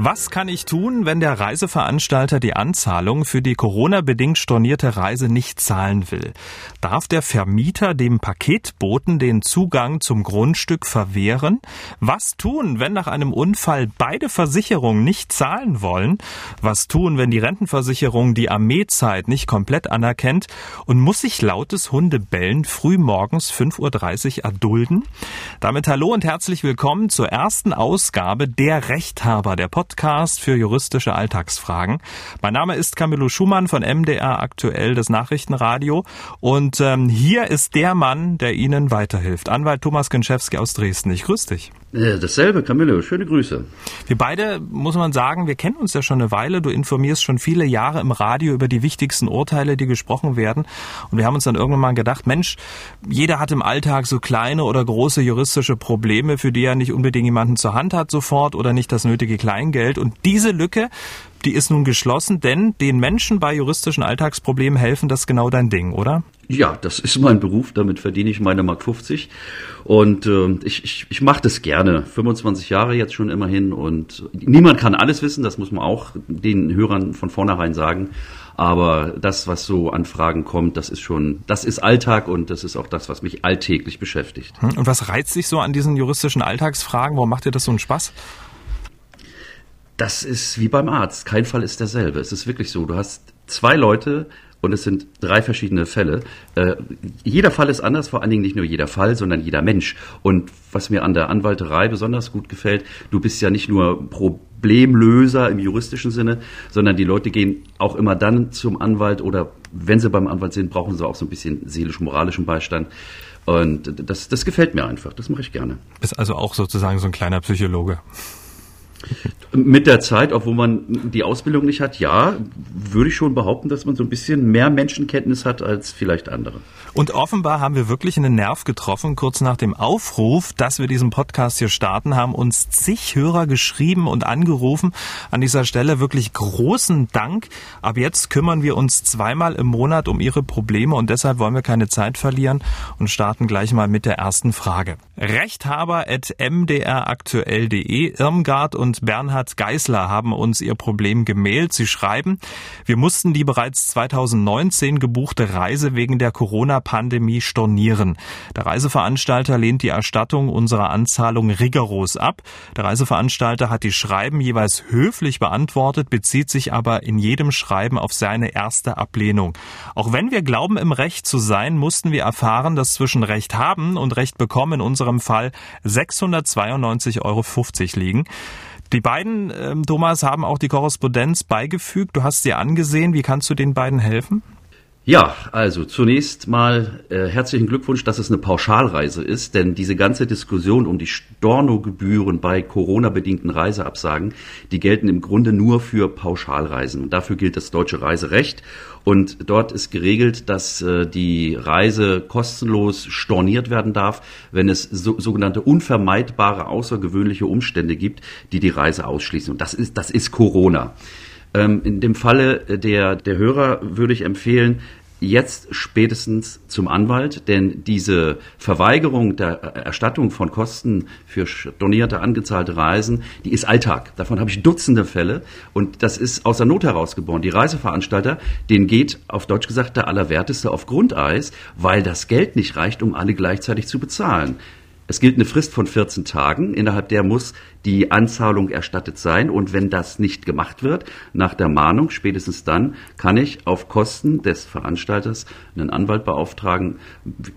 Was kann ich tun, wenn der Reiseveranstalter die Anzahlung für die Corona-bedingt stornierte Reise nicht zahlen will? Darf der Vermieter dem Paketboten den Zugang zum Grundstück verwehren? Was tun, wenn nach einem Unfall beide Versicherungen nicht zahlen wollen? Was tun, wenn die Rentenversicherung die Armeezeit nicht komplett anerkennt? Und muss sich lautes Hundebellen früh morgens 5.30 Uhr erdulden? Damit hallo und herzlich willkommen zur ersten Ausgabe der Rechthaber der Podcast Podcast für juristische Alltagsfragen. Mein Name ist Camillo Schumann von MDR aktuell das Nachrichtenradio und ähm, hier ist der Mann, der Ihnen weiterhilft. Anwalt Thomas Genschewski aus Dresden. Ich grüße dich. Dasselbe, Camillo. Schöne Grüße. Wir beide, muss man sagen, wir kennen uns ja schon eine Weile. Du informierst schon viele Jahre im Radio über die wichtigsten Urteile, die gesprochen werden. Und wir haben uns dann irgendwann mal gedacht, Mensch, jeder hat im Alltag so kleine oder große juristische Probleme, für die er nicht unbedingt jemanden zur Hand hat sofort oder nicht das nötige Kleingeld. Und diese Lücke, die ist nun geschlossen, denn den Menschen bei juristischen Alltagsproblemen helfen, das ist genau dein Ding, oder? Ja, das ist mein Beruf, damit verdiene ich meine Mark 50 und äh, ich, ich, ich mache das gerne. 25 Jahre jetzt schon immerhin und niemand kann alles wissen, das muss man auch den Hörern von vornherein sagen. Aber das, was so an Fragen kommt, das ist schon, das ist Alltag und das ist auch das, was mich alltäglich beschäftigt. Hm, und was reizt dich so an diesen juristischen Alltagsfragen? Warum macht dir das so einen Spaß? Das ist wie beim Arzt. Kein Fall ist derselbe. Es ist wirklich so. Du hast zwei Leute, und es sind drei verschiedene Fälle. Äh, jeder Fall ist anders, vor allen Dingen nicht nur jeder Fall, sondern jeder Mensch. Und was mir an der Anwalterei besonders gut gefällt, du bist ja nicht nur Problemlöser im juristischen Sinne, sondern die Leute gehen auch immer dann zum Anwalt oder wenn sie beim Anwalt sind, brauchen sie auch so ein bisschen seelisch-moralischen Beistand. Und das, das gefällt mir einfach, das mache ich gerne. Bist also auch sozusagen so ein kleiner Psychologe. Mit der Zeit, obwohl man die Ausbildung nicht hat, ja, würde ich schon behaupten, dass man so ein bisschen mehr Menschenkenntnis hat als vielleicht andere. Und offenbar haben wir wirklich einen Nerv getroffen. Kurz nach dem Aufruf, dass wir diesen Podcast hier starten, haben uns zig Hörer geschrieben und angerufen. An dieser Stelle wirklich großen Dank. Ab jetzt kümmern wir uns zweimal im Monat um Ihre Probleme und deshalb wollen wir keine Zeit verlieren und starten gleich mal mit der ersten Frage. Rechthaber.mdraktuell.de Irmgard und Bernhard Geisler haben uns ihr Problem gemailt. Sie schreiben, wir mussten die bereits 2019 gebuchte Reise wegen der Corona-Pandemie stornieren. Der Reiseveranstalter lehnt die Erstattung unserer Anzahlung rigoros ab. Der Reiseveranstalter hat die Schreiben jeweils höflich beantwortet, bezieht sich aber in jedem Schreiben auf seine erste Ablehnung. Auch wenn wir glauben, im Recht zu sein, mussten wir erfahren, dass zwischen Recht haben und Recht bekommen in unserem Fall 692,50 Euro liegen. Die beiden, ähm, Thomas, haben auch die Korrespondenz beigefügt. Du hast sie angesehen. Wie kannst du den beiden helfen? Ja, also zunächst mal äh, herzlichen Glückwunsch, dass es eine Pauschalreise ist, denn diese ganze Diskussion um die Stornogebühren bei Corona-bedingten Reiseabsagen, die gelten im Grunde nur für Pauschalreisen. Und dafür gilt das deutsche Reiserecht und dort ist geregelt, dass äh, die Reise kostenlos storniert werden darf, wenn es so, sogenannte unvermeidbare außergewöhnliche Umstände gibt, die die Reise ausschließen. Und das ist, das ist Corona. Ähm, in dem Falle der, der Hörer würde ich empfehlen, jetzt spätestens zum Anwalt, denn diese Verweigerung der Erstattung von Kosten für stornierte, angezahlte Reisen, die ist Alltag. Davon habe ich Dutzende Fälle und das ist aus der Not herausgeboren. Die Reiseveranstalter, denen geht auf Deutsch gesagt der Allerwerteste auf Grundeis, weil das Geld nicht reicht, um alle gleichzeitig zu bezahlen. Es gilt eine Frist von 14 Tagen, innerhalb der muss die Anzahlung erstattet sein. Und wenn das nicht gemacht wird, nach der Mahnung, spätestens dann, kann ich auf Kosten des Veranstalters einen Anwalt beauftragen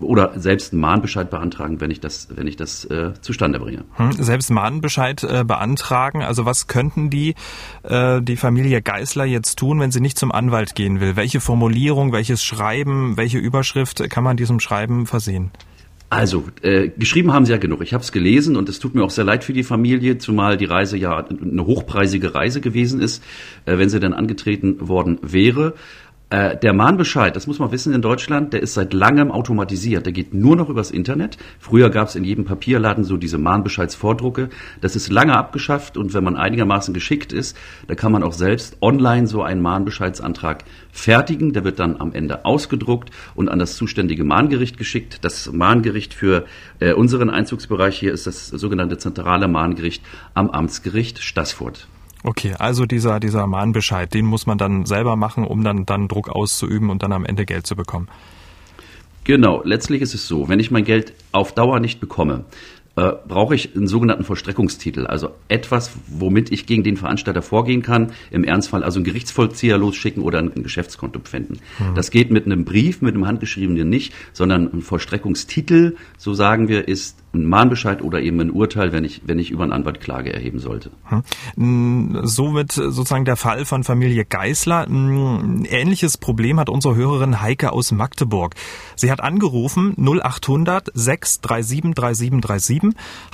oder selbst einen Mahnbescheid beantragen, wenn ich das, wenn ich das äh, zustande bringe. Hm, selbst Mahnbescheid äh, beantragen. Also was könnten die, äh, die Familie Geißler jetzt tun, wenn sie nicht zum Anwalt gehen will? Welche Formulierung, welches Schreiben, welche Überschrift kann man diesem Schreiben versehen? Also, äh, geschrieben haben sie ja genug. Ich habe es gelesen und es tut mir auch sehr leid für die Familie, zumal die Reise ja eine hochpreisige Reise gewesen ist, äh, wenn sie dann angetreten worden wäre. Äh, der Mahnbescheid, das muss man wissen in Deutschland, der ist seit langem automatisiert. Der geht nur noch übers Internet. Früher gab es in jedem Papierladen so diese Mahnbescheidsvordrucke. Das ist lange abgeschafft und wenn man einigermaßen geschickt ist, da kann man auch selbst online so einen Mahnbescheidsantrag fertigen. Der wird dann am Ende ausgedruckt und an das zuständige Mahngericht geschickt. Das Mahngericht für äh, unseren Einzugsbereich hier ist das sogenannte zentrale Mahngericht am Amtsgericht Stassfurt. Okay, also dieser, dieser Mahnbescheid, den muss man dann selber machen, um dann, dann Druck auszuüben und dann am Ende Geld zu bekommen. Genau, letztlich ist es so, wenn ich mein Geld auf Dauer nicht bekomme, äh, brauche ich einen sogenannten Vollstreckungstitel, also etwas, womit ich gegen den Veranstalter vorgehen kann, im Ernstfall also einen Gerichtsvollzieher losschicken oder ein Geschäftskonto pfänden. Mhm. Das geht mit einem Brief, mit einem handgeschriebenen nicht, sondern ein Vollstreckungstitel, so sagen wir, ist ein Mahnbescheid oder eben ein Urteil, wenn ich, wenn ich über einen Anwalt Klage erheben sollte. Hm. So wird sozusagen der Fall von Familie Geißler. Ein ähnliches Problem hat unsere Hörerin Heike aus Magdeburg. Sie hat angerufen 0800 637 3737.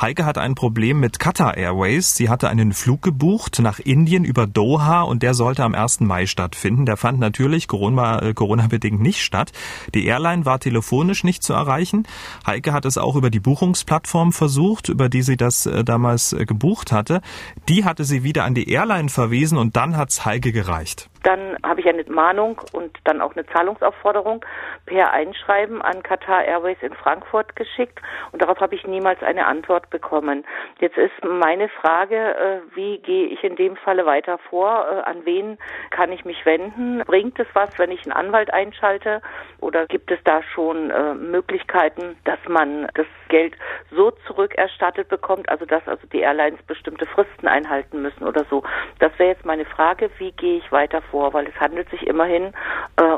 Heike hat ein Problem mit Qatar Airways. Sie hatte einen Flug gebucht nach Indien über Doha und der sollte am 1. Mai stattfinden. Der fand natürlich Corona, Corona-bedingt nicht statt. Die Airline war telefonisch nicht zu erreichen. Heike hat es auch über die Buchungs Plattform versucht, über die sie das äh, damals äh, gebucht hatte. Die hatte sie wieder an die Airline verwiesen und dann hat's Heike gereicht. Dann habe ich eine Mahnung und dann auch eine Zahlungsaufforderung per Einschreiben an Qatar Airways in Frankfurt geschickt und darauf habe ich niemals eine Antwort bekommen. Jetzt ist meine Frage, äh, wie gehe ich in dem Falle weiter vor? Äh, an wen kann ich mich wenden? Bringt es was, wenn ich einen Anwalt einschalte? Oder gibt es da schon äh, Möglichkeiten, dass man das Geld so zurückerstattet bekommt, also dass also die Airlines bestimmte Fristen einhalten müssen oder so? Das wäre jetzt meine Frage, wie gehe ich weiter vor? Weil es handelt sich immerhin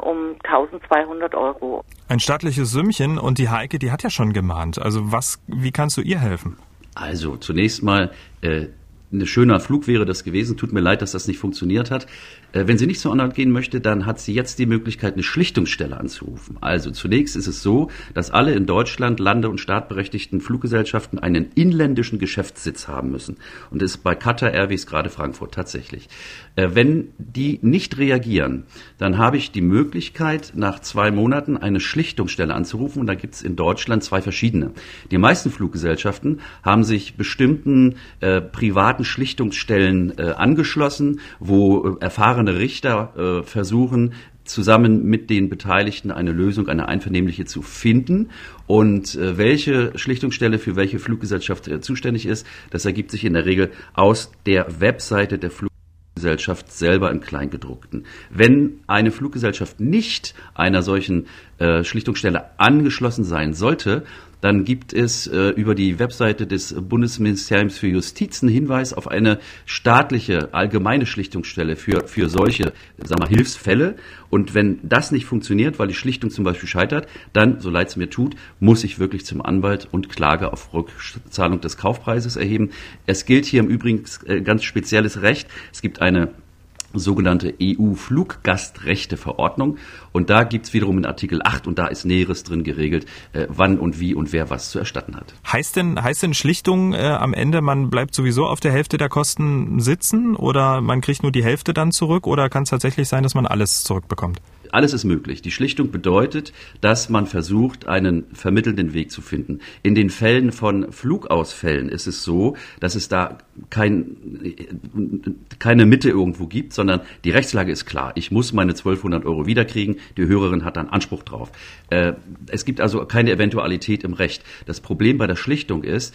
um 1200 Euro. Ein stattliches Sümmchen und die Heike, die hat ja schon gemahnt. Also was, wie kannst du ihr helfen? Also zunächst mal, äh, ein schöner Flug wäre das gewesen. Tut mir leid, dass das nicht funktioniert hat. Äh, wenn sie nicht zur Anwalt gehen möchte, dann hat sie jetzt die Möglichkeit, eine Schlichtungsstelle anzurufen. Also zunächst ist es so, dass alle in Deutschland lande- und startberechtigten Fluggesellschaften einen inländischen Geschäftssitz haben müssen. Und das ist bei Qatar Airways gerade Frankfurt tatsächlich. Äh, wenn die nicht reagieren, dann habe ich die Möglichkeit, nach zwei Monaten eine Schlichtungsstelle anzurufen. Und da gibt es in Deutschland zwei verschiedene. Die meisten Fluggesellschaften haben sich bestimmten äh, privaten Schlichtungsstellen äh, angeschlossen, wo äh, erfahrene Richter äh, versuchen, zusammen mit den Beteiligten eine Lösung, eine einvernehmliche zu finden. Und äh, welche Schlichtungsstelle für welche Fluggesellschaft äh, zuständig ist, das ergibt sich in der Regel aus der Webseite der Fluggesellschaft selber im Kleingedruckten. Wenn eine Fluggesellschaft nicht einer solchen äh, Schlichtungsstelle angeschlossen sein sollte, dann gibt es äh, über die Webseite des Bundesministeriums für Justiz einen Hinweis auf eine staatliche allgemeine Schlichtungsstelle für, für solche sag mal, Hilfsfälle. Und wenn das nicht funktioniert, weil die Schlichtung zum Beispiel scheitert, dann, so leid es mir tut, muss ich wirklich zum Anwalt und Klage auf Rückzahlung des Kaufpreises erheben. Es gilt hier im Übrigen äh, ganz spezielles Recht. Es gibt eine sogenannte EU-Fluggastrechteverordnung. Und da gibt's wiederum in Artikel 8 und da ist Näheres drin geregelt, äh, wann und wie und wer was zu erstatten hat. Heißt denn, heißt denn Schlichtung äh, am Ende, man bleibt sowieso auf der Hälfte der Kosten sitzen oder man kriegt nur die Hälfte dann zurück oder kann es tatsächlich sein, dass man alles zurückbekommt? Alles ist möglich. Die Schlichtung bedeutet, dass man versucht, einen vermittelnden Weg zu finden. In den Fällen von Flugausfällen ist es so, dass es da kein, keine Mitte irgendwo gibt, sondern die Rechtslage ist klar. Ich muss meine 1200 Euro wiederkriegen. Die Hörerin hat dann Anspruch drauf. Äh, es gibt also keine Eventualität im Recht. Das Problem bei der Schlichtung ist,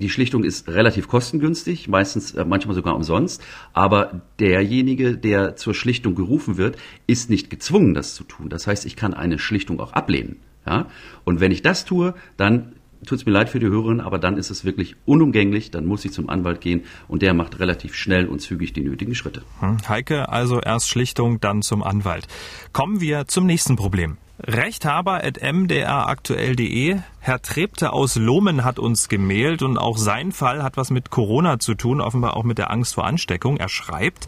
die Schlichtung ist relativ kostengünstig, meistens äh, manchmal sogar umsonst, aber derjenige, der zur Schlichtung gerufen wird, ist nicht gezwungen, das zu tun. Das heißt, ich kann eine Schlichtung auch ablehnen. Ja? Und wenn ich das tue, dann tut es mir leid für die Hörerin, aber dann ist es wirklich unumgänglich, dann muss ich zum Anwalt gehen und der macht relativ schnell und zügig die nötigen Schritte. Hm, Heike, also erst Schlichtung, dann zum Anwalt. Kommen wir zum nächsten Problem. Rechthaber.mdraktuell.de Herr Trebte aus Lohmen hat uns gemailt und auch sein Fall hat was mit Corona zu tun, offenbar auch mit der Angst vor Ansteckung. Er schreibt,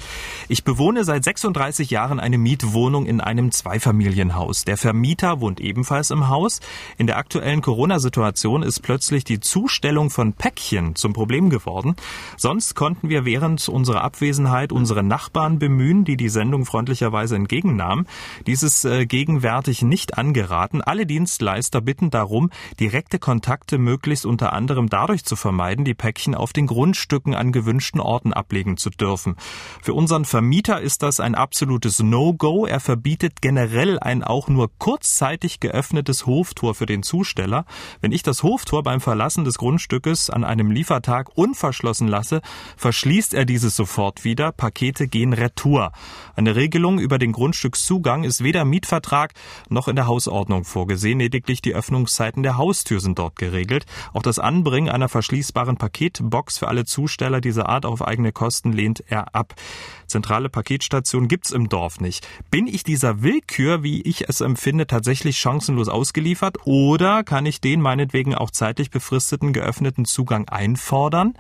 ich bewohne seit 36 Jahren eine Mietwohnung in einem Zweifamilienhaus. Der Vermieter wohnt ebenfalls im Haus. In der aktuellen Corona-Situation ist plötzlich die Zustellung von Päckchen zum Problem geworden. Sonst konnten wir während unserer Abwesenheit unsere Nachbarn bemühen, die die Sendung freundlicherweise entgegennahmen. Dies ist äh, gegenwärtig nicht angeraten. Alle Dienstleister bitten darum, direkte Kontakte möglichst unter anderem dadurch zu vermeiden, die Päckchen auf den Grundstücken an gewünschten Orten ablegen zu dürfen. Für unseren Vermieter ist das ein absolutes No-Go. Er verbietet generell ein auch nur kurzzeitig geöffnetes Hoftor für den Zusteller. Wenn ich das Hoftor beim Verlassen des Grundstückes an einem Liefertag unverschlossen lasse, verschließt er dieses sofort wieder. Pakete gehen retour. Eine Regelung über den Grundstückszugang ist weder Mietvertrag noch in der Hausordnung vorgesehen. Lediglich die Öffnungszeiten der Haus Haustür sind dort geregelt. Auch das Anbringen einer verschließbaren Paketbox für alle Zusteller dieser Art auf eigene Kosten lehnt er ab. Zentrale Paketstation gibt's im Dorf nicht. Bin ich dieser Willkür, wie ich es empfinde, tatsächlich chancenlos ausgeliefert oder kann ich den meinetwegen auch zeitlich befristeten geöffneten Zugang einfordern?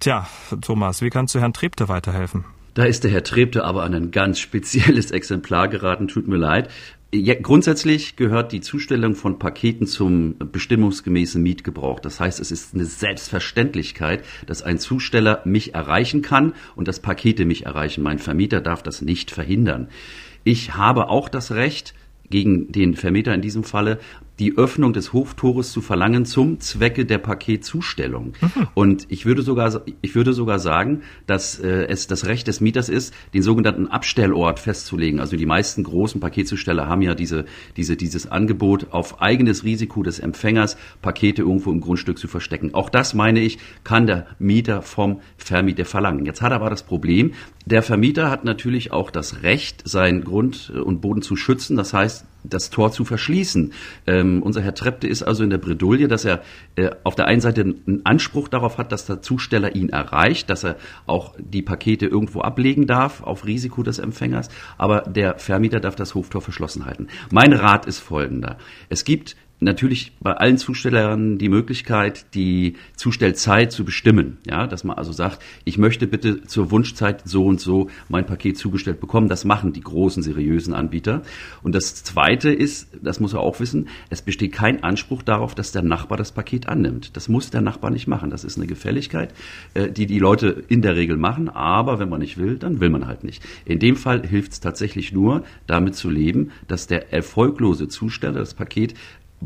Tja, Thomas, wie kannst du Herrn Trebte weiterhelfen? Da ist der Herr Trebte aber an ein ganz spezielles Exemplar geraten, tut mir leid. Ja, grundsätzlich gehört die Zustellung von Paketen zum bestimmungsgemäßen Mietgebrauch. Das heißt, es ist eine Selbstverständlichkeit, dass ein Zusteller mich erreichen kann und dass Pakete mich erreichen. Mein Vermieter darf das nicht verhindern. Ich habe auch das Recht, gegen den Vermieter in diesem Falle die Öffnung des Hoftores zu verlangen zum Zwecke der Paketzustellung. Mhm. Und ich würde sogar, ich würde sogar sagen, dass äh, es das Recht des Mieters ist, den sogenannten Abstellort festzulegen. Also die meisten großen Paketzusteller haben ja diese, diese, dieses Angebot auf eigenes Risiko des Empfängers, Pakete irgendwo im Grundstück zu verstecken. Auch das, meine ich, kann der Mieter vom Vermieter verlangen. Jetzt hat er aber das Problem, der Vermieter hat natürlich auch das Recht, seinen Grund und Boden zu schützen. Das heißt, das Tor zu verschließen. Ähm, unser Herr Trepte ist also in der Bredouille, dass er äh, auf der einen Seite einen Anspruch darauf hat, dass der Zusteller ihn erreicht, dass er auch die Pakete irgendwo ablegen darf auf Risiko des Empfängers, aber der Vermieter darf das Hoftor verschlossen halten. Mein Rat ist folgender. Es gibt natürlich bei allen Zustellern die Möglichkeit, die Zustellzeit zu bestimmen. Ja, dass man also sagt, ich möchte bitte zur Wunschzeit so und so mein Paket zugestellt bekommen. Das machen die großen seriösen Anbieter. Und das zweite ist, das muss er auch wissen, es besteht kein Anspruch darauf, dass der Nachbar das Paket annimmt. Das muss der Nachbar nicht machen. Das ist eine Gefälligkeit, äh, die die Leute in der Regel machen. Aber wenn man nicht will, dann will man halt nicht. In dem Fall hilft es tatsächlich nur, damit zu leben, dass der erfolglose Zusteller das Paket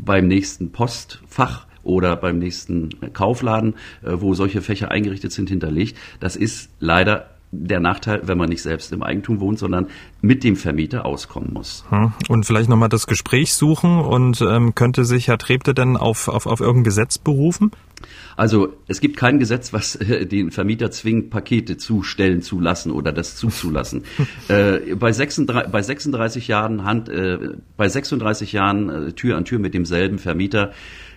beim nächsten Postfach oder beim nächsten Kaufladen, äh, wo solche Fächer eingerichtet sind, hinterlegt. Das ist leider der Nachteil, wenn man nicht selbst im Eigentum wohnt, sondern mit dem Vermieter auskommen muss. Hm. Und vielleicht nochmal das Gespräch suchen und ähm, könnte sich Herr Trebte denn auf, auf, auf irgendein Gesetz berufen? Also es gibt kein Gesetz, was äh, den Vermieter zwingt, Pakete zustellen zu lassen oder das zuzulassen. äh, bei, 36, bei 36 Jahren Hand, äh, bei 36 Jahren äh, Tür an Tür mit demselben Vermieter,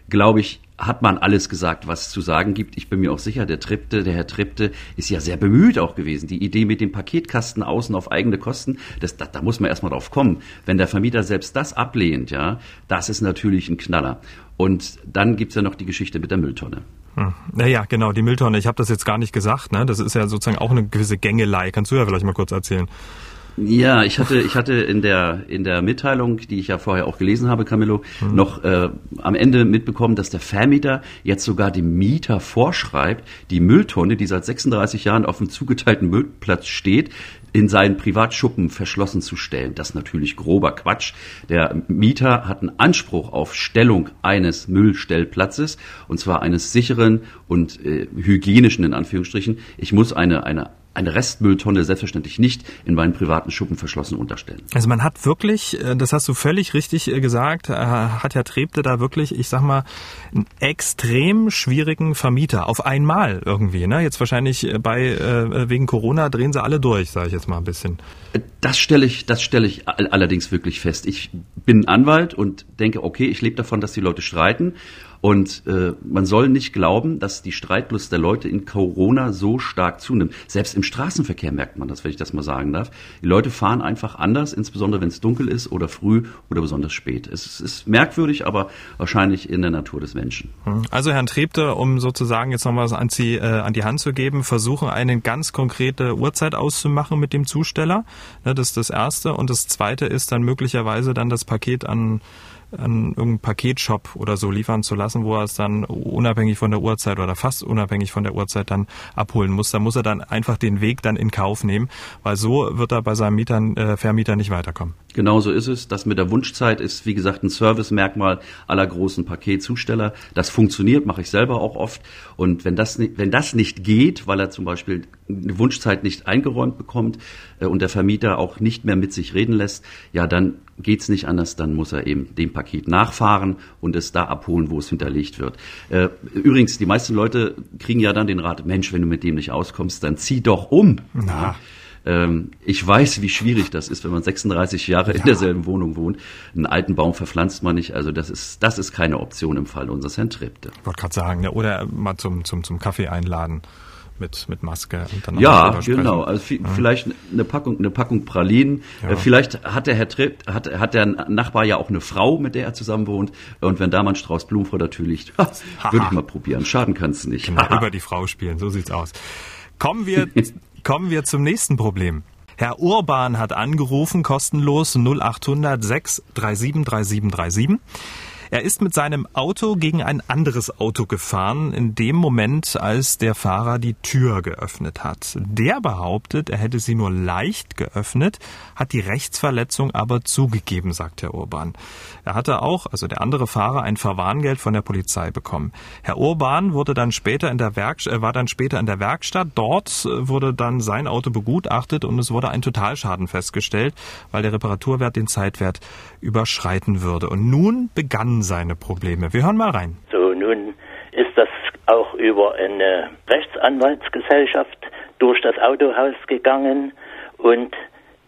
glaube ich, hat man alles gesagt, was es zu sagen gibt. Ich bin mir auch sicher, der Tripte, der Herr Tripte ist ja sehr bemüht auch gewesen. Die Idee mit dem Paketkasten außen auf eigene Kosten, das, da, da muss man erstmal drauf kommen. Wenn der Vermieter selbst das ablehnt, ja, das ist natürlich ein Knaller. Und dann gibt's ja noch die Geschichte mit der Mülltonne. Hm. Naja, genau, die Mülltonne. Ich habe das jetzt gar nicht gesagt. Ne? Das ist ja sozusagen auch eine gewisse Gängelei. Kannst du ja vielleicht mal kurz erzählen. Ja, ich hatte, ich hatte in der, in der Mitteilung, die ich ja vorher auch gelesen habe, Camillo, mhm. noch äh, am Ende mitbekommen, dass der Vermieter jetzt sogar dem Mieter vorschreibt, die Mülltonne, die seit 36 Jahren auf dem zugeteilten Müllplatz steht, in seinen Privatschuppen verschlossen zu stellen. Das ist natürlich grober Quatsch. Der Mieter hat einen Anspruch auf Stellung eines Müllstellplatzes und zwar eines sicheren und äh, hygienischen in Anführungsstrichen. Ich muss eine, eine eine Restmülltonne selbstverständlich nicht in meinen privaten Schuppen verschlossen unterstellen. Also man hat wirklich, äh, das hast du völlig richtig äh, gesagt, äh, hat Herr Trebte da wirklich, ich sag mal, einen extrem schwierigen Vermieter auf einmal irgendwie. Ne? Jetzt wahrscheinlich bei wegen Corona drehen sie alle durch, sage ich jetzt mal ein bisschen. Das stelle ich, das stelle ich allerdings wirklich fest. Ich bin Anwalt und denke, okay, ich lebe davon, dass die Leute streiten Und äh, man soll nicht glauben, dass die Streitlust der Leute in Corona so stark zunimmt. Selbst im Straßenverkehr merkt man das, wenn ich das mal sagen darf. Die Leute fahren einfach anders, insbesondere wenn es dunkel ist oder früh oder besonders spät. Es ist merkwürdig, aber wahrscheinlich in der Natur des Menschen. Hm. Also Herrn Trebte, um sozusagen jetzt noch was an, Sie, äh, an die Hand zu geben, versuchen eine ganz konkrete Uhrzeit auszumachen mit dem Zusteller. Ne, das ist das Erste. Und das Zweite ist dann möglicherweise dann das Paket an an irgendeinen Paketshop oder so liefern zu lassen, wo er es dann unabhängig von der Uhrzeit oder fast unabhängig von der Uhrzeit dann abholen muss. Da muss er dann einfach den Weg dann in Kauf nehmen, weil so wird er bei seinem Mietern, äh, Vermieter nicht weiterkommen. Genau so ist es. Das mit der Wunschzeit ist, wie gesagt, ein Servicemerkmal aller großen Paketzusteller. Das funktioniert, mache ich selber auch oft. Und wenn das, nicht, wenn das nicht geht, weil er zum Beispiel eine Wunschzeit nicht eingeräumt bekommt äh, und der Vermieter auch nicht mehr mit sich reden lässt, ja, dann geht's nicht anders. Dann muss er eben dem Paket nachfahren und es da abholen, wo es hinterlegt wird. Äh, übrigens, die meisten Leute kriegen ja dann den Rat, Mensch, wenn du mit dem nicht auskommst, dann zieh doch um. Na. Ähm, ich weiß, wie schwierig das ist, wenn man 36 Jahre ja. in derselben Wohnung wohnt. Einen alten Baum verpflanzt man nicht. Also das ist, das ist keine Option im Fall unseres Herrn Trepte. Ich wollte gerade sagen, ne? oder mal zum, zum, zum Kaffee einladen mit, mit Maske und dann Ja, genau. Also vielleicht eine Packung, eine Packung Pralinen. Ja. Äh, vielleicht hat der Herr Tripp, hat, hat der Nachbar ja auch eine Frau, mit der er zusammen wohnt. Und wenn da mal ein Strauß Blumen vor der Tür liegt, würde ich mal probieren. Schaden kann es nicht. Genau, über die Frau spielen, so sieht's aus. Kommen wir Kommen wir zum nächsten Problem. Herr Urban hat angerufen, kostenlos 0800 637 3737. Er ist mit seinem Auto gegen ein anderes Auto gefahren, in dem Moment, als der Fahrer die Tür geöffnet hat. Der behauptet, er hätte sie nur leicht geöffnet, hat die Rechtsverletzung aber zugegeben, sagt Herr Urban. Er hatte auch, also der andere Fahrer, ein Verwarngeld von der Polizei bekommen. Herr Urban wurde dann später in der Werk äh, war dann später in der Werkstatt. Dort wurde dann sein Auto begutachtet und es wurde ein Totalschaden festgestellt, weil der Reparaturwert den Zeitwert überschreiten würde. Und nun begannen seine Probleme. Wir hören mal rein. So, nun ist das auch über eine Rechtsanwaltsgesellschaft durch das Autohaus gegangen und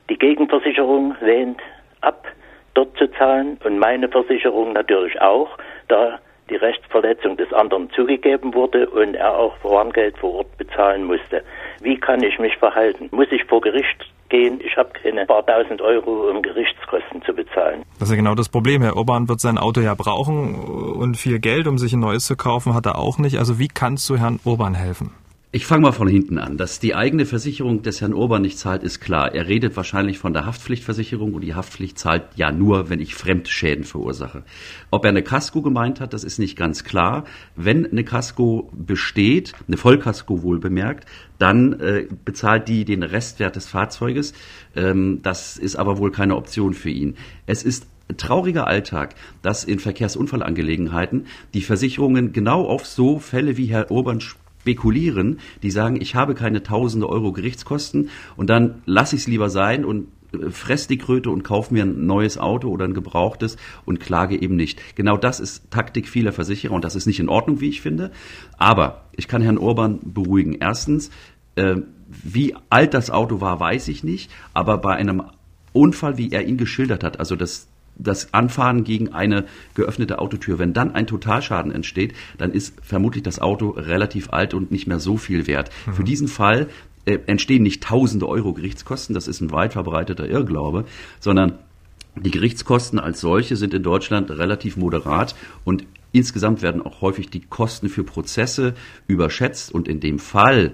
die Gegenversicherung lehnt ab, dort zu zahlen und meine Versicherung natürlich auch, da die Rechtsverletzung des anderen zugegeben wurde und er auch Warngeld vor Ort bezahlen musste. Wie kann ich mich verhalten? Muss ich vor Gericht gehen? Ich habe keine paar tausend Euro, um Gerichtskosten zu bezahlen. Das ist ja genau das Problem. Herr Urban wird sein Auto ja brauchen und viel Geld, um sich ein neues zu kaufen, hat er auch nicht. Also wie kannst du Herrn Urban helfen? Ich fange mal von hinten an. Dass die eigene Versicherung des Herrn Urban nicht zahlt, ist klar. Er redet wahrscheinlich von der Haftpflichtversicherung und die Haftpflicht zahlt ja nur, wenn ich Fremdschäden verursache. Ob er eine Casco gemeint hat, das ist nicht ganz klar. Wenn eine Casco besteht, eine Vollkasko wohl bemerkt, dann äh, bezahlt die den Restwert des Fahrzeuges. Ähm, das ist aber wohl keine Option für ihn. Es ist trauriger Alltag, dass in Verkehrsunfallangelegenheiten die Versicherungen genau auf so Fälle wie Herr Urban spekulieren, die sagen, ich habe keine tausende Euro Gerichtskosten und dann lasse ich es lieber sein und äh, fress die Kröte und kauf mir ein neues Auto oder ein gebrauchtes und klage eben nicht. Genau das ist Taktik vieler Versicherer und das ist nicht in Ordnung, wie ich finde. Aber ich kann Herrn Urban beruhigen. Erstens, äh, wie alt das Auto war, weiß ich nicht, aber bei einem Unfall, wie er ihn geschildert hat, also das das Anfahren gegen eine geöffnete Autotür, wenn dann ein Totalschaden entsteht, dann ist vermutlich das Auto relativ alt und nicht mehr so viel wert. Mhm. Für diesen Fall äh, entstehen nicht tausende Euro Gerichtskosten, das ist ein weit verbreiteter Irrglaube, sondern die Gerichtskosten als solche sind in Deutschland relativ moderat und insgesamt werden auch häufig die Kosten für Prozesse überschätzt und in dem Fall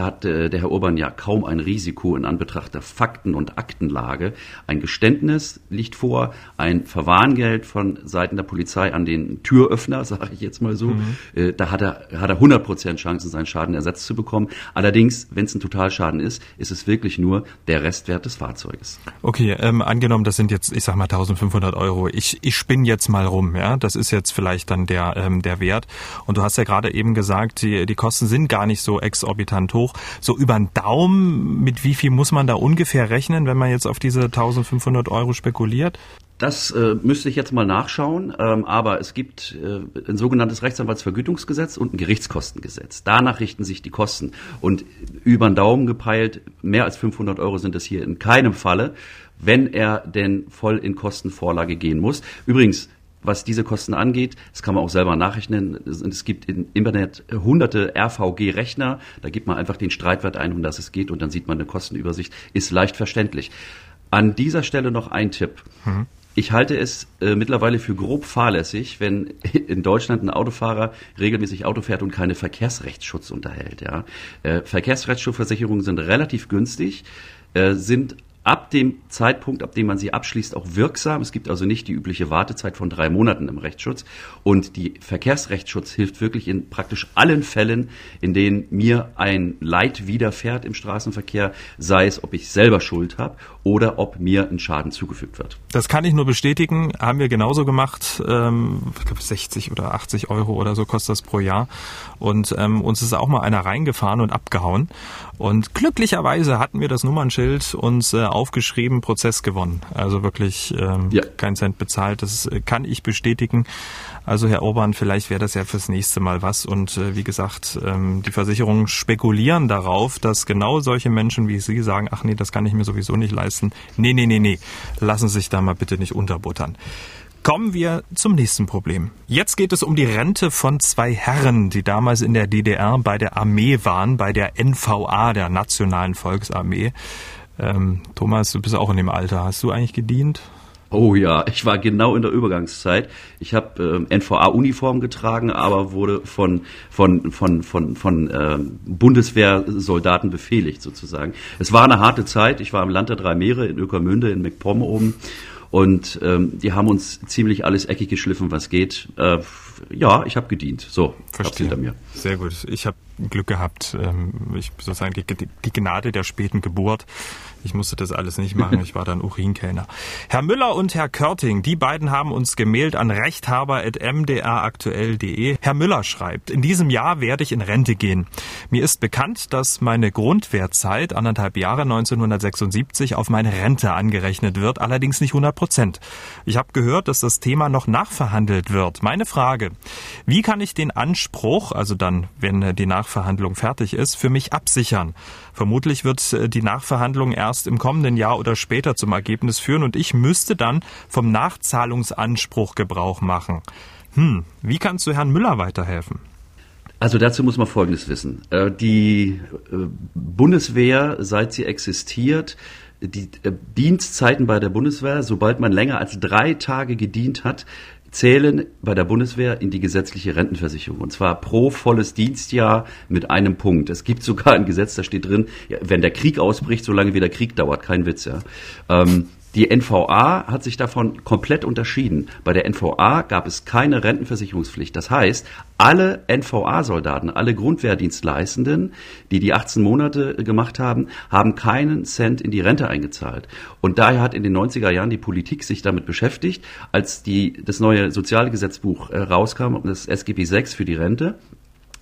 hat, äh, der Herr Urban, ja kaum ein Risiko in Anbetracht der Fakten- und Aktenlage. Ein Geständnis liegt vor, ein Verwarngeld von Seiten der Polizei an den Türöffner, sage ich jetzt mal so. Mhm. Äh, da hat er, hat er 100 Prozent Chancen, seinen Schaden ersetzt zu bekommen. Allerdings, wenn es ein Totalschaden ist, ist es wirklich nur der Restwert des Fahrzeuges. Okay, ähm, angenommen, das sind jetzt, ich sag mal 1500 Euro. Ich, ich spinne jetzt mal rum, ja. Das ist jetzt vielleicht dann der, ähm, der Wert. Und du hast ja gerade eben gesagt, die, die Kosten sind gar nicht so exorbitant hoch hoch. So über den Daumen, mit wie viel muss man da ungefähr rechnen, wenn man jetzt auf diese 1500 Euro spekuliert? Das äh, müsste ich jetzt mal nachschauen, ähm, aber es gibt äh, ein sogenanntes Rechtsanwaltsvergütungsgesetz und ein Gerichtskostengesetz. Danach richten sich die Kosten. Und über den Daumen gepeilt, mehr als 500 Euro sind es hier in keinem Falle, wenn er denn voll in Kostenvorlage gehen muss. Übrigens, was diese Kosten angeht. Das kann man auch selber nachrechnen. Es gibt im Internet hunderte RVG-Rechner. Da gibt man einfach den Streitwert ein, um das es geht, und dann sieht man eine Kostenübersicht. Ist leicht verständlich. An dieser Stelle noch ein Tipp. Mhm. Ich halte es äh, mittlerweile für grob fahrlässig, wenn in Deutschland ein Autofahrer regelmäßig Auto fährt und keine Verkehrsrechtsschutz unterhält. Ja. Äh, Verkehrsrechtsschutzversicherungen sind relativ günstig, äh, sind ab dem Zeitpunkt, ab dem man sie abschließt, auch wirksam. Es gibt also nicht die übliche Wartezeit von drei Monaten im Rechtsschutz. Und die Verkehrsrechtsschutz hilft wirklich in praktisch allen Fällen, in denen mir ein Leid widerfährt im Straßenverkehr, sei es, ob ich selber Schuld habe oder ob mir ein Schaden zugefügt wird. Das kann ich nur bestätigen. Haben wir genauso gemacht. Ähm, ich glaube 60 oder 80 Euro oder so kostet das pro Jahr. Und ähm, uns ist auch mal einer reingefahren und abgehauen. Und glücklicherweise hatten wir das Nummernschild uns äh, aufgeschrieben, Prozess gewonnen. Also wirklich ähm, ja. kein Cent bezahlt. Das äh, kann ich bestätigen. Also Herr Orban, vielleicht wäre das ja fürs nächste Mal was. Und äh, wie gesagt, ähm, die Versicherungen spekulieren darauf, dass genau solche Menschen wie Sie sagen, ach nee, das kann ich mir sowieso nicht leisten. Nee, nee, nee, nee. Lassen Sie sich da mal bitte nicht unterbuttern. Kommen wir zum nächsten Problem. Jetzt geht es um die Rente von zwei Herren, die damals in der DDR bei der Armee waren, bei der NVA, der Nationalen Volksarmee. Ähm, Thomas, du bist auch in dem Alter. Hast du eigentlich gedient? Oh ja, ich war genau in der Übergangszeit. Ich habe äh, NVA-Uniform getragen, aber wurde von von von von von äh, Bundeswehrsoldaten befehligt sozusagen. Es war eine harte Zeit. Ich war im Land der drei Meere in Ökermünde in McPom oben und ähm, die haben uns ziemlich alles eckig geschliffen, was geht. Äh, ja, ich habe gedient. So, Verstehe. hinter mir. Sehr gut. Ich habe Glück gehabt. Ähm, ich sozusagen die, die Gnade der späten Geburt. Ich musste das alles nicht machen. Ich war dann Urinkellner. Herr Müller und Herr Körting, die beiden haben uns gemailt an rechthaber.mdraktuell.de. Herr Müller schreibt, in diesem Jahr werde ich in Rente gehen. Mir ist bekannt, dass meine Grundwehrzeit, anderthalb Jahre 1976, auf meine Rente angerechnet wird, allerdings nicht 100 Prozent. Ich habe gehört, dass das Thema noch nachverhandelt wird. Meine Frage, wie kann ich den Anspruch, also dann, wenn die Nachverhandlung fertig ist, für mich absichern? Vermutlich wird äh, die Nachverhandlung erst im kommenden Jahr oder später zum Ergebnis führen und ich müsste dann vom Nachzahlungsanspruch Gebrauch machen. Hm, wie kannst du Herrn Müller weiterhelfen? Also dazu muss man Folgendes wissen. Äh, die äh, Bundeswehr, seit sie existiert, die Dienstzeiten bei der Bundeswehr, sobald man länger als drei Tage gedient hat, zählen bei der Bundeswehr in die gesetzliche Rentenversicherung. Und zwar pro volles Dienstjahr mit einem Punkt. Es gibt sogar ein Gesetz, da steht drin, wenn der Krieg ausbricht, solange wie der Krieg dauert, kein Witz, ja. Ähm, die NVA hat sich davon komplett unterschieden. Bei der NVA gab es keine Rentenversicherungspflicht. Das heißt, alle NVA-Soldaten, alle Grundwehrdienstleistenden, die die 18 Monate gemacht haben, haben keinen Cent in die Rente eingezahlt. Und daher hat in den 90er Jahren die Politik sich damit beschäftigt, als die, das neue Sozialgesetzbuch äh, rauskam, das SGB 6 für die Rente,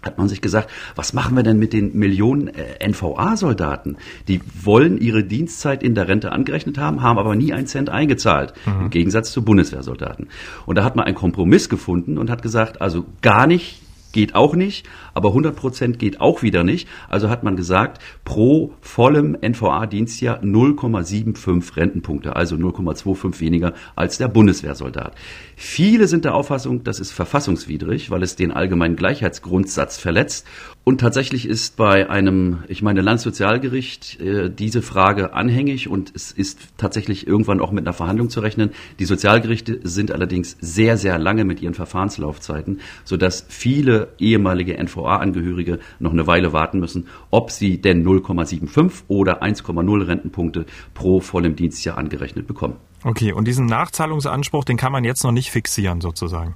hat man sich gesagt, was machen wir denn mit den Millionen äh, NVA-Soldaten? Die wollen ihre Dienstzeit in der Rente angerechnet haben, haben aber nie einen Cent eingezahlt, mhm. im Gegensatz zu Bundeswehrsoldaten. Und da hat man einen Kompromiss gefunden und hat gesagt, also gar nicht geht auch nicht, aber 100 Prozent geht auch wieder nicht. Also hat man gesagt, pro vollem NVA-Dienstjahr 0,75 Rentenpunkte, also 0,25 weniger als der Bundeswehrsoldat. Viele sind der Auffassung, das ist verfassungswidrig, weil es den allgemeinen Gleichheitsgrundsatz verletzt. Und tatsächlich ist bei einem, ich meine, Landessozialgericht äh, diese Frage anhängig und es ist tatsächlich irgendwann auch mit einer Verhandlung zu rechnen. Die Sozialgerichte sind allerdings sehr, sehr lange mit ihren Verfahrenslaufzeiten, sodass viele ehemalige NVA-Angehörige noch eine Weile warten müssen, ob sie denn 0,75 oder 1,0 Rentenpunkte pro vollem Dienstjahr angerechnet bekommen. Okay, und diesen Nachzahlungsanspruch, den kann man jetzt noch nicht fixieren sozusagen.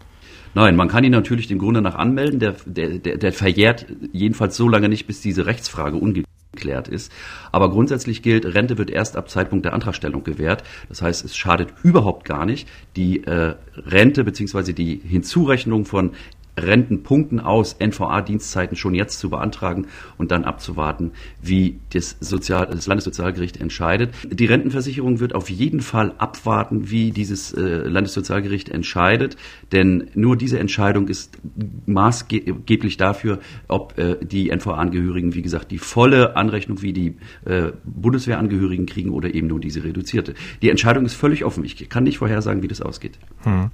Nein, man kann ihn natürlich dem Grunde nach anmelden. Der, der, der, der verjährt jedenfalls so lange nicht, bis diese Rechtsfrage ungeklärt ist. Aber grundsätzlich gilt, Rente wird erst ab Zeitpunkt der Antragstellung gewährt. Das heißt, es schadet überhaupt gar nicht, die äh, Rente beziehungsweise die Hinzurechnung von Rentenpunkten aus, NVA-Dienstzeiten schon jetzt zu beantragen und dann abzuwarten, wie das, Sozial das Landessozialgericht entscheidet. Die Rentenversicherung wird auf jeden Fall abwarten, wie dieses äh, Landessozialgericht entscheidet, denn nur diese Entscheidung ist maßgeblich dafür, ob äh, die NVA-Angehörigen, wie gesagt, die volle Anrechnung wie die äh, Bundeswehrangehörigen kriegen oder eben nur diese reduzierte. Die Entscheidung ist völlig offen. Ich kann nicht vorhersagen, wie das ausgeht. Hm.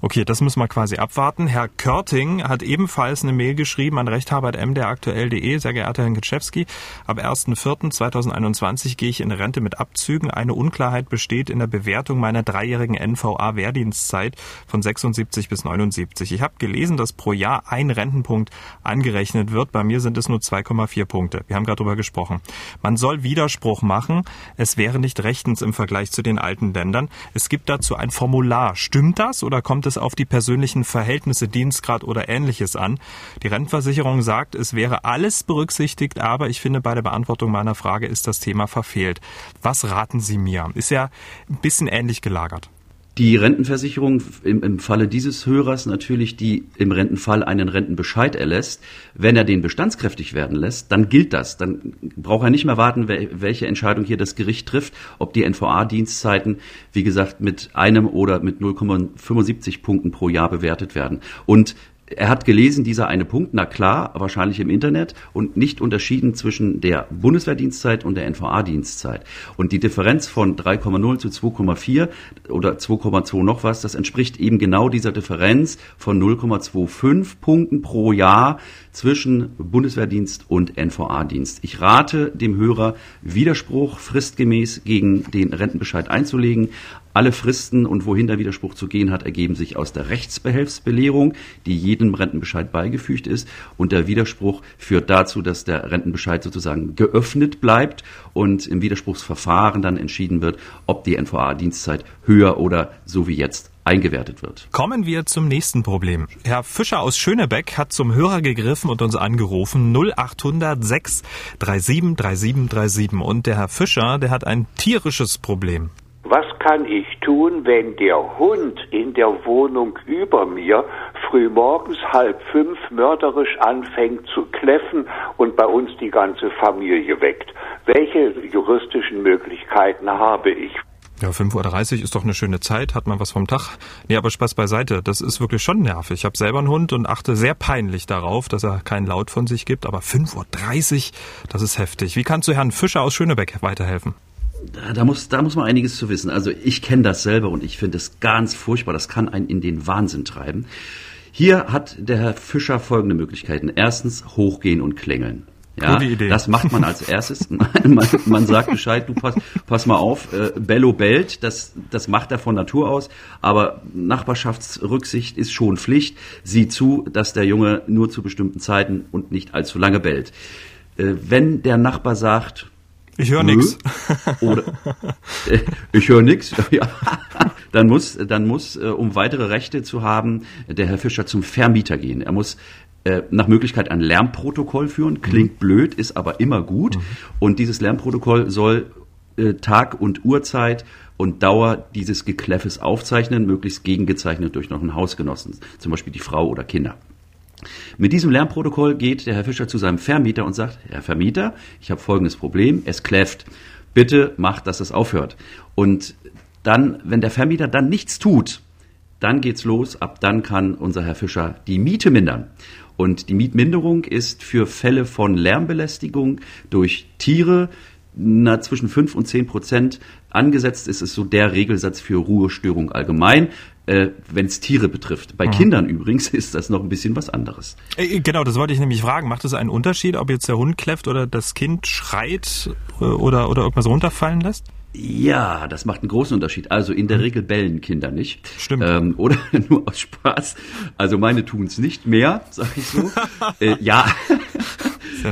Okay, das müssen wir quasi abwarten. Herr Körting hat ebenfalls eine Mail geschrieben an rechthaber.mdraktuell.de. Sehr geehrter Herr Kitschewski, ab 1.4.2021 gehe ich in Rente mit Abzügen. Eine Unklarheit besteht in der Bewertung meiner dreijährigen NVA-Wehrdienstzeit von 76 bis 79. Ich habe gelesen, dass pro Jahr ein Rentenpunkt angerechnet wird. Bei mir sind es nur 2,4 Punkte. Wir haben gerade darüber gesprochen. Man soll Widerspruch machen. Es wäre nicht rechtens im Vergleich zu den alten Ländern. Es gibt dazu ein Formular. Stimmt das oder kommt es auf die persönlichen Verhältnisse, Dienstgrad oder ähnliches an? Die Rentenversicherung sagt, es wäre alles berücksichtigt, aber ich finde, bei der Beantwortung meiner Frage ist das Thema verfehlt. Was raten Sie mir? Ist ja ein bisschen ähnlich gelagert. Die Rentenversicherung im, im Falle dieses Hörers natürlich, die im Rentenfall einen Rentenbescheid erlässt, wenn er den bestandskräftig werden lässt, dann gilt das. Dann braucht er nicht mehr warten, welche Entscheidung hier das Gericht trifft, ob die NVA-Dienstzeiten, wie gesagt, mit einem oder mit 0,75 Punkten pro Jahr bewertet werden. Und er hat gelesen, dieser eine Punkt, na klar, wahrscheinlich im Internet und nicht unterschieden zwischen der Bundeswehrdienstzeit und der NVA-Dienstzeit. Und die Differenz von 3,0 zu 2,4 oder 2,2 noch was, das entspricht eben genau dieser Differenz von 0,25 Punkten pro Jahr zwischen Bundeswehrdienst und NVA-Dienst. Ich rate dem Hörer, Widerspruch fristgemäß gegen den Rentenbescheid einzulegen. Alle Fristen und wohin der Widerspruch zu gehen hat, ergeben sich aus der Rechtsbehelfsbelehrung, die jedem Rentenbescheid beigefügt ist. Und der Widerspruch führt dazu, dass der Rentenbescheid sozusagen geöffnet bleibt und im Widerspruchsverfahren dann entschieden wird, ob die NVA-Dienstzeit höher oder so wie jetzt eingewertet wird. Kommen wir zum nächsten Problem. Herr Fischer aus Schönebeck hat zum Hörer gegriffen und uns angerufen 0800 637 3737 und der Herr Fischer, der hat ein tierisches Problem. Was kann ich tun, wenn der Hund in der Wohnung über mir frühmorgens halb fünf mörderisch anfängt zu kläffen und bei uns die ganze Familie weckt? Welche juristischen Möglichkeiten habe ich? Ja, 5.30 Uhr ist doch eine schöne Zeit, hat man was vom Tag. Nee, aber Spaß beiseite, das ist wirklich schon nervig. Ich habe selber einen Hund und achte sehr peinlich darauf, dass er keinen Laut von sich gibt. Aber 5.30 Uhr, das ist heftig. Wie kannst du Herrn Fischer aus Schönebeck weiterhelfen? Da, da, muss, da muss man einiges zu wissen. Also ich kenne das selber und ich finde es ganz furchtbar. Das kann einen in den Wahnsinn treiben. Hier hat der Herr Fischer folgende Möglichkeiten. Erstens hochgehen und klingeln. Ja, das macht man als erstes. man, man, sagt Bescheid, du pass, pass mal auf, äh, Bello bellt, das, das macht er von Natur aus, aber Nachbarschaftsrücksicht ist schon Pflicht. Sieh zu, dass der Junge nur zu bestimmten Zeiten und nicht allzu lange bellt. Äh, wenn der Nachbar sagt, ich höre nix. Oder äh, ich höre nix. Ja. Dann muss, dann muss, äh, um weitere Rechte zu haben, der Herr Fischer zum Vermieter gehen. Er muss äh, nach Möglichkeit ein Lärmprotokoll führen. Klingt mhm. blöd, ist aber immer gut. Mhm. Und dieses Lärmprotokoll soll äh, Tag und Uhrzeit und Dauer dieses Gekläffes aufzeichnen, möglichst gegengezeichnet durch noch einen Hausgenossen, zum Beispiel die Frau oder Kinder. Mit diesem Lärmprotokoll geht der Herr Fischer zu seinem Vermieter und sagt, Herr Vermieter, ich habe folgendes Problem, es kläfft. Bitte macht, dass es aufhört. Und dann, wenn der Vermieter dann nichts tut, dann geht's los. Ab dann kann unser Herr Fischer die Miete mindern. Und die Mietminderung ist für Fälle von Lärmbelästigung durch Tiere na, zwischen 5 und 10 Prozent angesetzt ist es so der Regelsatz für Ruhestörung allgemein äh, wenn es Tiere betrifft. Bei mhm. Kindern übrigens ist das noch ein bisschen was anderes. Äh, genau, das wollte ich nämlich fragen. Macht es einen Unterschied, ob jetzt der Hund kläfft oder das Kind schreit äh, oder, oder irgendwas runterfallen lässt? Ja, das macht einen großen Unterschied. Also in der mhm. Regel bellen Kinder nicht. Stimmt. Ähm, oder nur aus Spaß. Also meine tun es nicht mehr, sag ich so. äh, ja.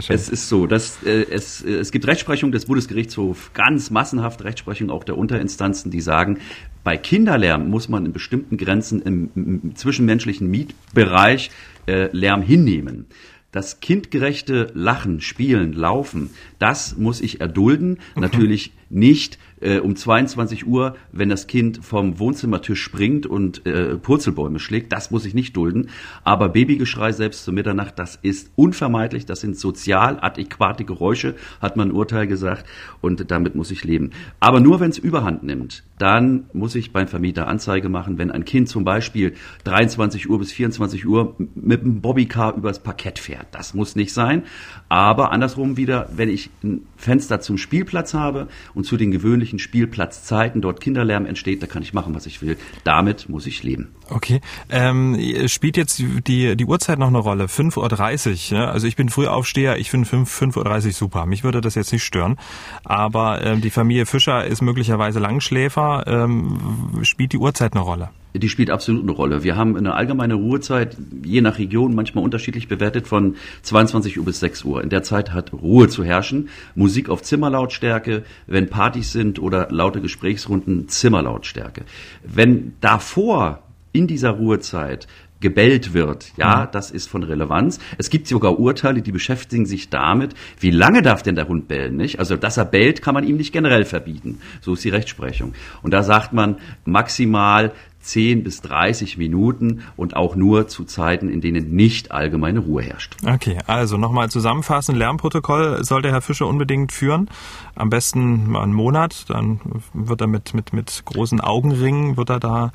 Es ist so, dass äh, es, äh, es gibt Rechtsprechung des Bundesgerichtshofs, ganz massenhaft Rechtsprechung auch der Unterinstanzen, die sagen, bei Kinderlärm muss man in bestimmten Grenzen im, im zwischenmenschlichen Mietbereich äh, Lärm hinnehmen. Das kindgerechte Lachen, Spielen, Laufen, das muss ich erdulden. Okay. Natürlich nicht äh, um 22 Uhr, wenn das Kind vom Wohnzimmertisch springt und äh, Purzelbäume schlägt, das muss ich nicht dulden. Aber Babygeschrei selbst zur Mitternacht, das ist unvermeidlich. Das sind sozial adäquate Geräusche, hat man ein Urteil gesagt. Und damit muss ich leben. Aber nur wenn es Überhand nimmt, dann muss ich beim Vermieter Anzeige machen, wenn ein Kind zum Beispiel 23 Uhr bis 24 Uhr mit einem Bobbycar übers Parkett fährt. Das muss nicht sein. Aber andersrum wieder, wenn ich ein Fenster zum Spielplatz habe und zu den gewöhnlichen Spielplatzzeiten dort Kinderlärm entsteht, da kann ich machen, was ich will. Damit muss ich leben. Okay. Ähm, spielt jetzt die, die Uhrzeit noch eine Rolle? 5.30 Uhr. Ja? Also ich bin Frühaufsteher, ich finde 5.30 Uhr super. Mich würde das jetzt nicht stören. Aber ähm, die Familie Fischer ist möglicherweise Langschläfer. Ähm, spielt die Uhrzeit eine Rolle? Die spielt absolut eine Rolle. Wir haben eine allgemeine Ruhezeit, je nach Region, manchmal unterschiedlich bewertet, von 22 Uhr bis 6 Uhr. In der Zeit hat Ruhe zu herrschen. Musik auf Zimmerlautstärke, wenn Partys sind oder laute Gesprächsrunden, Zimmerlautstärke. Wenn davor in dieser Ruhezeit gebellt wird. Ja, mhm. das ist von Relevanz. Es gibt sogar Urteile, die beschäftigen sich damit, wie lange darf denn der Hund bellen, nicht? Also, dass er bellt, kann man ihm nicht generell verbieten. So ist die Rechtsprechung. Und da sagt man maximal 10 bis 30 Minuten und auch nur zu Zeiten, in denen nicht allgemeine Ruhe herrscht. Okay, also nochmal zusammenfassen. Lärmprotokoll sollte Herr Fischer unbedingt führen. Am besten mal einen Monat. Dann wird er mit, mit, mit großen Augenringen, wird er da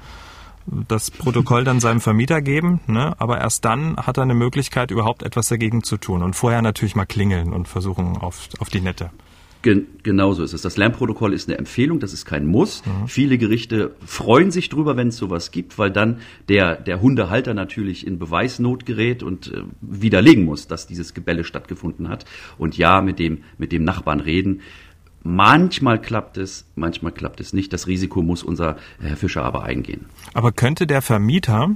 das Protokoll dann seinem Vermieter geben, ne? aber erst dann hat er eine Möglichkeit, überhaupt etwas dagegen zu tun. Und vorher natürlich mal klingeln und versuchen auf, auf die Nette. Gen genauso ist es. Das Lernprotokoll ist eine Empfehlung, das ist kein Muss. Mhm. Viele Gerichte freuen sich drüber, wenn es sowas gibt, weil dann der, der Hundehalter natürlich in Beweisnot gerät und äh, widerlegen muss, dass dieses Gebälle stattgefunden hat. Und ja, mit dem, mit dem Nachbarn reden. Manchmal klappt es, manchmal klappt es nicht. Das Risiko muss unser Herr Fischer aber eingehen. Aber könnte der Vermieter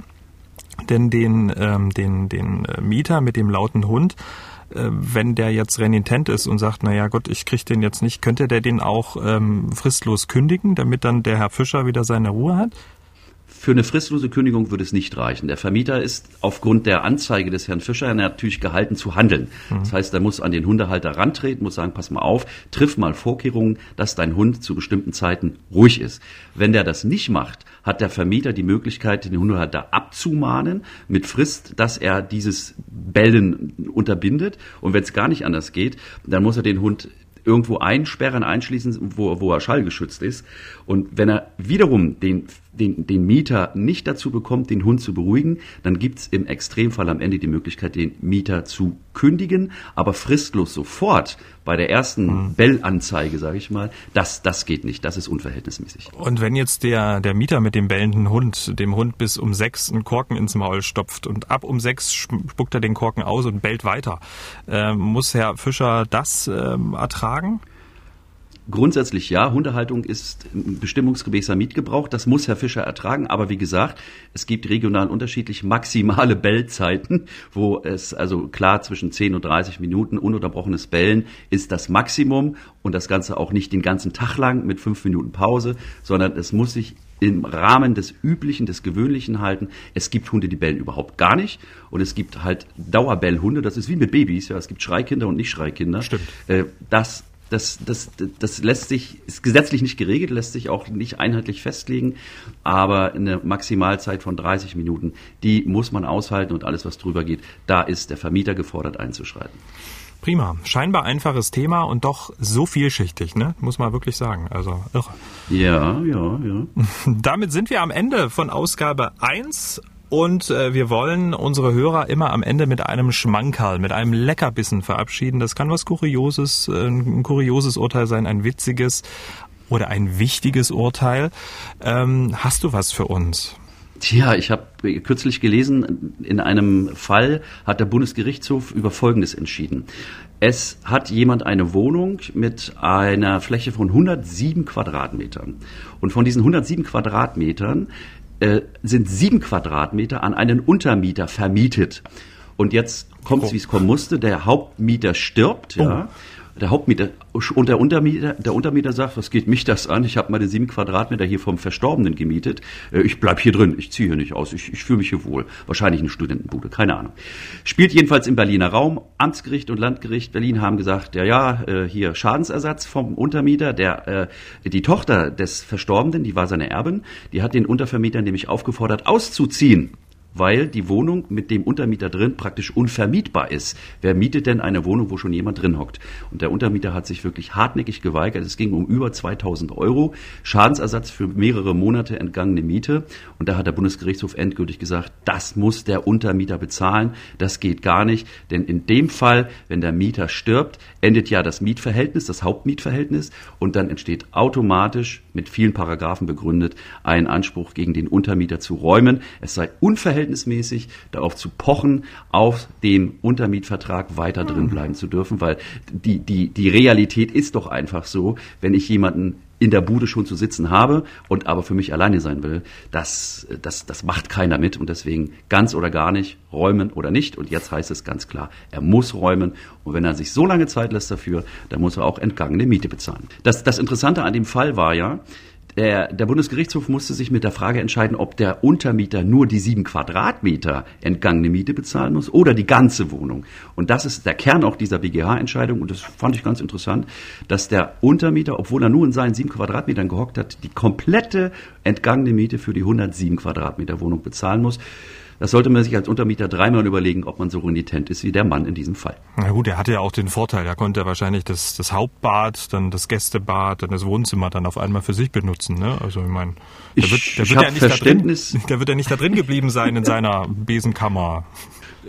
denn den, ähm, den, den äh, Mieter mit dem lauten Hund äh, wenn der jetzt renitent ist und sagt, naja Gott, ich kriege den jetzt nicht, könnte der den auch ähm, fristlos kündigen, damit dann der Herr Fischer wieder seine Ruhe hat? Für eine fristlose Kündigung würde es nicht reichen. Der Vermieter ist aufgrund der Anzeige des Herrn Fischer natürlich gehalten zu handeln. Mhm. Das heißt, er muss an den Hundehalter rantreten, muss sagen, pass mal auf, triff mal Vorkehrungen, dass dein Hund zu bestimmten Zeiten ruhig ist. Wenn der das nicht macht, hat der Vermieter die Möglichkeit, den Hundehalter abzumahnen mit Frist, dass er dieses Bellen unterbindet. Und wenn es gar nicht anders geht, dann muss er den Hund irgendwo einsperren, einschließen, wo, wo er schallgeschützt ist. Und wenn er wiederum den, den, den Mieter nicht dazu bekommt, den Hund zu beruhigen, dann gibt's im Extremfall am Ende die Möglichkeit, den Mieter zu kündigen, aber fristlos sofort bei der ersten mhm. Bellanzeige, sage ich mal, das, das geht nicht, das ist unverhältnismäßig. Und wenn jetzt der, der Mieter mit dem bellenden Hund dem Hund bis um sechs einen Korken ins Maul stopft und ab um sechs spuckt er den Korken aus und bellt weiter, äh, muss Herr Fischer das äh, ertragen? Grundsätzlich ja, Hundehaltung ist bestimmungsgemäßer Mietgebrauch. Das muss Herr Fischer ertragen. Aber wie gesagt, es gibt regional unterschiedlich maximale Bellzeiten, wo es also klar zwischen 10 und 30 Minuten ununterbrochenes Bellen ist das Maximum und das Ganze auch nicht den ganzen Tag lang mit fünf Minuten Pause, sondern es muss sich im Rahmen des Üblichen, des Gewöhnlichen halten. Es gibt Hunde, die bellen überhaupt gar nicht. Und es gibt halt Dauerbellhunde. Das ist wie mit Babys. Ja, es gibt Schreikinder und Nicht-Schreikinder. Stimmt. Äh, das das, das, das lässt sich, ist gesetzlich nicht geregelt, lässt sich auch nicht einheitlich festlegen, aber eine Maximalzeit von 30 Minuten, die muss man aushalten und alles, was drüber geht, da ist der Vermieter gefordert einzuschreiten. Prima. Scheinbar einfaches Thema und doch so vielschichtig, ne? Muss man wirklich sagen. Also irre. Ja, ja, ja. Damit sind wir am Ende von Ausgabe 1 und äh, wir wollen unsere Hörer immer am Ende mit einem Schmankerl, mit einem Leckerbissen verabschieden. Das kann was Kurioses, äh, ein kurioses Urteil sein, ein witziges oder ein wichtiges Urteil. Ähm, hast du was für uns? Tja, ich habe kürzlich gelesen, in einem Fall hat der Bundesgerichtshof über Folgendes entschieden. Es hat jemand eine Wohnung mit einer Fläche von 107 Quadratmetern. Und von diesen 107 Quadratmetern äh, sind sieben Quadratmeter an einen Untermieter vermietet. Und jetzt kommt es, oh. wie es kommen musste. Der Hauptmieter stirbt, ja. Der Hauptmieter und der Untermieter, der Untermieter sagt, was geht mich das an? Ich habe meine sieben Quadratmeter hier vom Verstorbenen gemietet. Äh, ich bleib hier drin, ich ziehe hier nicht aus, ich, ich fühle mich hier wohl. Wahrscheinlich eine Studentenbude, keine Ahnung. Spielt jedenfalls im Berliner Raum. Amtsgericht und Landgericht Berlin haben gesagt, ja, ja, äh, hier Schadensersatz vom Untermieter. Der, äh, die Tochter des Verstorbenen, die war seine Erbin, die hat den Untervermieter nämlich aufgefordert, auszuziehen weil die Wohnung mit dem Untermieter drin praktisch unvermietbar ist. Wer mietet denn eine Wohnung, wo schon jemand drin hockt? Und der Untermieter hat sich wirklich hartnäckig geweigert. Es ging um über 2000 Euro Schadensersatz für mehrere Monate entgangene Miete. Und da hat der Bundesgerichtshof endgültig gesagt, das muss der Untermieter bezahlen. Das geht gar nicht. Denn in dem Fall, wenn der Mieter stirbt, endet ja das Mietverhältnis, das Hauptmietverhältnis. Und dann entsteht automatisch mit vielen Paragraphen begründet ein Anspruch gegen den Untermieter zu räumen. Es sei unverhältnismäßig darauf zu pochen, auf dem Untermietvertrag weiter drin bleiben zu dürfen, weil die, die, die Realität ist doch einfach so, wenn ich jemanden in der Bude schon zu sitzen habe und aber für mich alleine sein will, das, das, das macht keiner mit und deswegen ganz oder gar nicht, räumen oder nicht. Und jetzt heißt es ganz klar, er muss räumen und wenn er sich so lange Zeit lässt dafür, dann muss er auch entgangene Miete bezahlen. Das, das Interessante an dem Fall war ja, der, der Bundesgerichtshof musste sich mit der Frage entscheiden, ob der Untermieter nur die sieben Quadratmeter entgangene Miete bezahlen muss oder die ganze Wohnung. Und das ist der Kern auch dieser BGH-Entscheidung. Und das fand ich ganz interessant, dass der Untermieter, obwohl er nur in seinen sieben Quadratmetern gehockt hat, die komplette entgangene Miete für die 107 Quadratmeter Wohnung bezahlen muss. Das sollte man sich als Untermieter dreimal überlegen, ob man so renitent ist wie der Mann in diesem Fall. Na gut, er hatte ja auch den Vorteil, er konnte wahrscheinlich das, das Hauptbad, dann das Gästebad, dann das Wohnzimmer dann auf einmal für sich benutzen. Ne? Also ich meine, der wird, der wird ja nicht da drin, der wird ja nicht da drin geblieben sein in seiner Besenkammer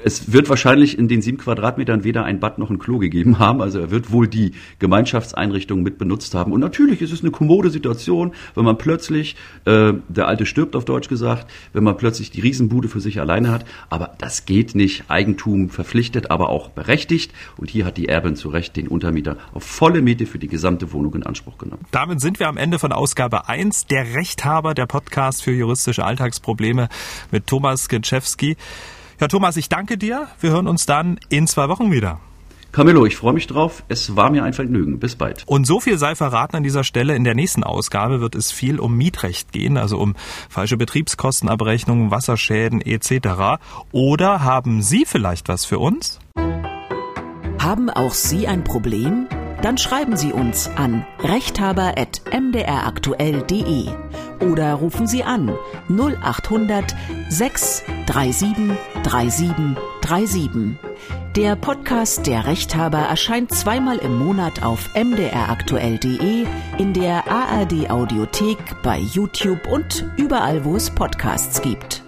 es wird wahrscheinlich in den sieben Quadratmetern weder ein Bad noch ein Klo gegeben haben. Also er wird wohl die Gemeinschaftseinrichtungen mit benutzt haben. Und natürlich ist es eine kommode Situation, wenn man plötzlich, äh, der Alte stirbt auf Deutsch gesagt, wenn man plötzlich die Riesenbude für sich alleine hat. Aber das geht nicht. Eigentum verpflichtet, aber auch berechtigt. Und hier hat die Erbin zu Recht den Untermieter auf volle Miete für die gesamte Wohnung in Anspruch genommen. Damit sind wir am Ende von Ausgabe 1, der Rechthaber, der Podcast für juristische Alltagsprobleme mit Thomas Genczewski. Ja, Thomas, ich danke dir. Wir hören uns dann in zwei Wochen wieder. Camillo, ich freue mich drauf. Es war mir ein Vergnügen. Bis bald. Und so viel sei verraten an dieser Stelle. In der nächsten Ausgabe wird es viel um Mietrecht gehen, also um falsche Betriebskostenabrechnungen, Wasserschäden etc. Oder haben Sie vielleicht was für uns? Haben auch Sie ein Problem? Dann schreiben Sie uns an rechthaber.mdraktuell.de oder rufen Sie an 0800 637 3737. Der Podcast Der Rechthaber erscheint zweimal im Monat auf mdraktuell.de, in der ARD Audiothek, bei YouTube und überall, wo es Podcasts gibt.